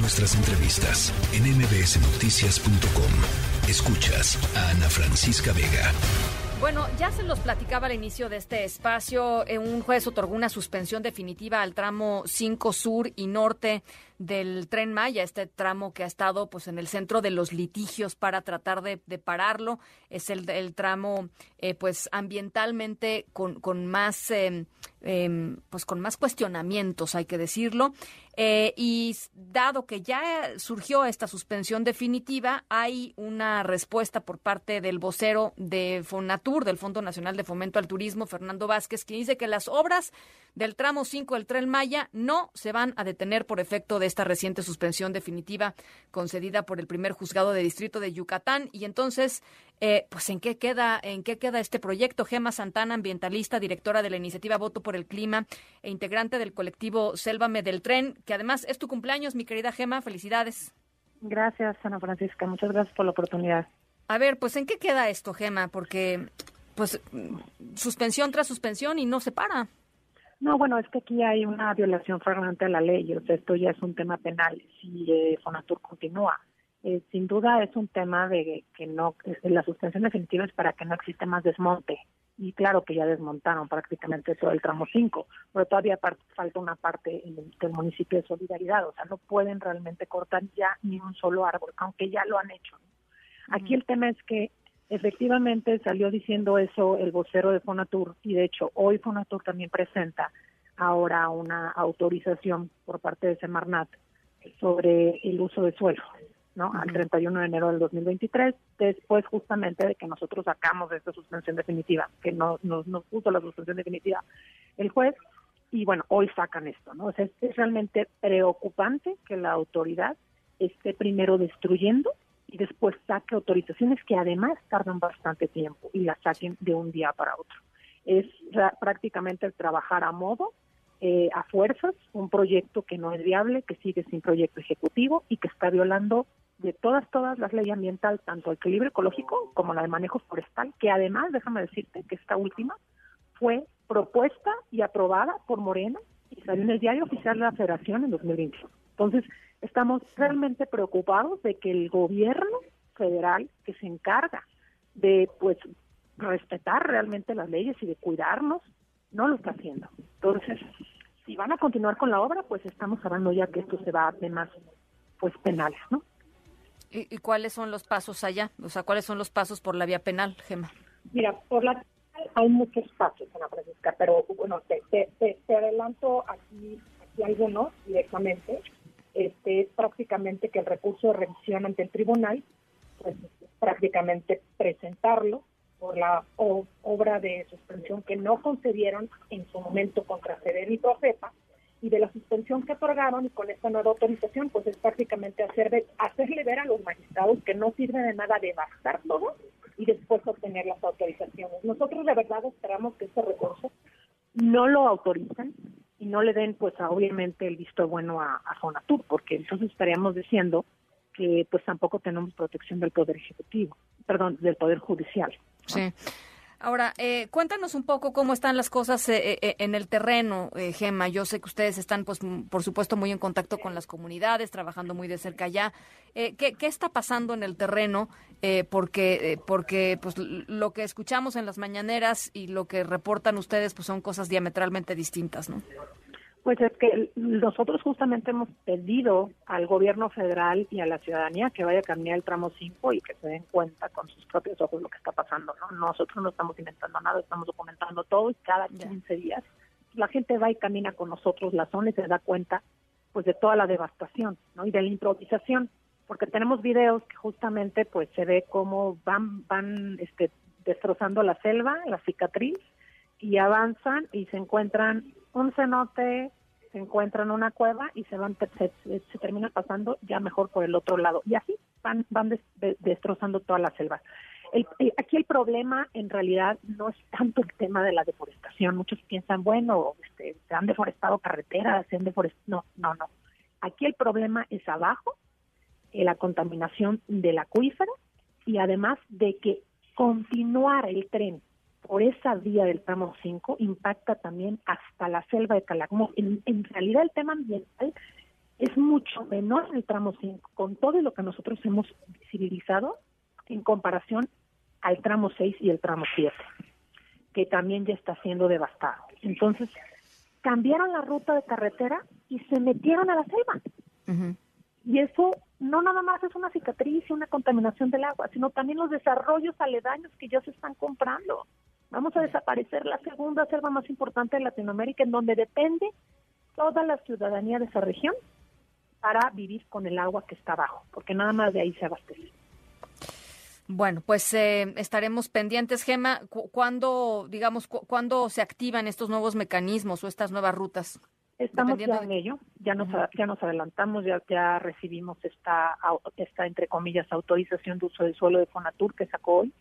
Nuestras entrevistas en mbsnoticias.com. Escuchas a Ana Francisca Vega. Bueno, ya se los platicaba al inicio de este espacio. Eh, un juez otorgó una suspensión definitiva al tramo 5 sur y norte del tren Maya, este tramo que ha estado pues en el centro de los litigios para tratar de, pararlo. Es el, el tramo eh, pues ambientalmente con, más em, em, pues con más cuestionamientos, hay que decirlo. Eh, y dado que ya surgió esta suspensión definitiva, hay una respuesta por parte del vocero de Fonatur, del Fondo Nacional de Fomento al Turismo, Fernando Vázquez, que dice que las obras del tramo 5 del tren Maya no se van a detener por efecto de esta reciente suspensión definitiva concedida por el primer juzgado de distrito de Yucatán. Y entonces, eh, pues, ¿en qué queda, en qué queda este proyecto? Gema Santana, ambientalista, directora de la iniciativa Voto por el Clima e integrante del colectivo Sélvame del Tren, que además es tu cumpleaños, mi querida Gema. Felicidades. Gracias, Ana Francisca. Muchas gracias por la oportunidad. A ver, pues, ¿en qué queda esto, Gema? Porque, pues, suspensión tras suspensión y no se para. No, bueno, es que aquí hay una violación flagrante a la ley, o sea, esto ya es un tema penal si eh, Fonatur continúa. Eh, sin duda es un tema de que no, la suspensión definitiva es para que no exista más desmonte. Y claro que ya desmontaron prácticamente todo el tramo 5, pero todavía falta una parte del municipio de Solidaridad, o sea, no pueden realmente cortar ya ni un solo árbol, aunque ya lo han hecho. Aquí el tema es que Efectivamente salió diciendo eso el vocero de Fonatur y de hecho hoy Fonatur también presenta ahora una autorización por parte de Semarnat sobre el uso de suelo, ¿no? Al 31 de enero del 2023, después justamente de que nosotros sacamos esta suspensión definitiva, que no nos, puso la suspensión definitiva el juez, y bueno, hoy sacan esto, ¿no? O sea, es realmente preocupante que la autoridad esté primero destruyendo y después saque autorizaciones que además tardan bastante tiempo y las saquen de un día para otro. Es prácticamente el trabajar a modo, eh, a fuerzas, un proyecto que no es viable, que sigue sin proyecto ejecutivo y que está violando de todas, todas las leyes ambientales, tanto equilibrio ecológico como la de manejo forestal, que además, déjame decirte que esta última fue propuesta y aprobada por Morena y salió en el diario oficial de la Federación en 2020. Entonces, Estamos realmente preocupados de que el gobierno federal que se encarga de pues respetar realmente las leyes y de cuidarnos no lo está haciendo. Entonces, si van a continuar con la obra, pues estamos hablando ya que esto se va a temas pues penales, ¿no? ¿Y, cuáles son los pasos allá? O sea, ¿cuáles son los pasos por la vía penal, Gema? Mira, por la hay muchos pasos, Ana Francisca, pero bueno, te, te, adelanto aquí, aquí algunos directamente este, es prácticamente que el recurso de revisión ante el tribunal, pues prácticamente presentarlo por la obra de suspensión que no concedieron en su momento contra CEDER y y de la suspensión que otorgaron y con esta nueva autorización, pues es prácticamente hacer hacerle ver a los magistrados que no sirve de nada devastar todo y después obtener las autorizaciones. Nosotros de verdad esperamos que este recurso no lo autoricen, y no le den pues obviamente el visto bueno a, a Fonatur, porque entonces estaríamos diciendo que pues tampoco tenemos protección del Poder Ejecutivo, perdón, del Poder Judicial. Sí. Ahora, eh, cuéntanos un poco cómo están las cosas eh, eh, en el terreno, Gema. Yo sé que ustedes están, pues, por supuesto, muy en contacto con las comunidades, trabajando muy de cerca allá. ¿qué, ¿qué, está pasando en el terreno? porque, porque, pues, lo que escuchamos en las mañaneras y lo que reportan ustedes, pues, son cosas diametralmente distintas, ¿no? Pues es que nosotros justamente hemos pedido al gobierno federal y a la ciudadanía que vaya a cambiar el tramo 5 y que se den cuenta con sus propios ojos lo que está pasando. ¿no? Nosotros no estamos inventando nada, estamos documentando todo y cada 15 días la gente va y camina con nosotros la zona y se da cuenta pues de toda la devastación ¿no? y de la improvisación porque tenemos videos que justamente pues se ve cómo van van este destrozando la selva, la cicatriz y avanzan y se encuentran un cenote, se encuentran una cueva y se van se, se, termina pasando ya mejor por el otro lado y así van van destrozando toda la selva. El, aquí el problema en realidad no es tanto el tema de la deforestación. Muchos piensan, bueno, este, se han deforestado carreteras, se han deforestado. No, no, no. Aquí el problema es abajo, eh, la contaminación del acuífero y además de que continuar el tren por esa vía del tramo 5 impacta también hasta la selva de Calakmul. En, realidad el tema ambiental es mucho menor en el tramo 5, con todo lo que nosotros hemos civilizado en comparación al tramo 6 y el tramo 7, que también ya está siendo devastado. Entonces, cambiaron la ruta de carretera y se metieron a la selva. Y eso no nada más es una cicatriz y una contaminación del agua, sino también los desarrollos aledaños que ya se están comprando. Vamos a desaparecer la segunda selva más importante de Latinoamérica, en donde depende toda la ciudadanía de esa región para vivir con el agua que está abajo, porque nada más de ahí se abastece. Bueno, pues eh, estaremos pendientes, Gema. ¿Cuándo, digamos, cuándo se activan estos nuevos mecanismos o estas nuevas rutas? Estamos ya en ello, ya nos, ya nos adelantamos, ya, ya recibimos esta, esta, entre comillas, autorización de uso del suelo de Fonatur que sacó hoy.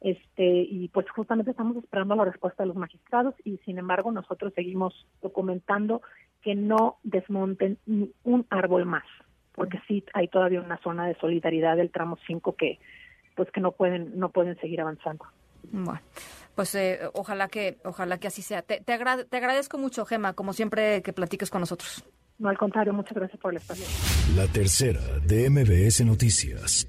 Este, y pues justamente estamos esperando la respuesta de los magistrados y sin embargo nosotros seguimos documentando que no desmonten ni un árbol más, porque sí hay todavía una zona de solidaridad del tramo 5 que pues que no pueden no pueden seguir avanzando. Bueno, pues eh, ojalá que ojalá que así sea. Te, te, te agradezco mucho, Gema, como siempre que platiques con nosotros. No, al contrario, muchas gracias por el espacio. La tercera de MBS Noticias.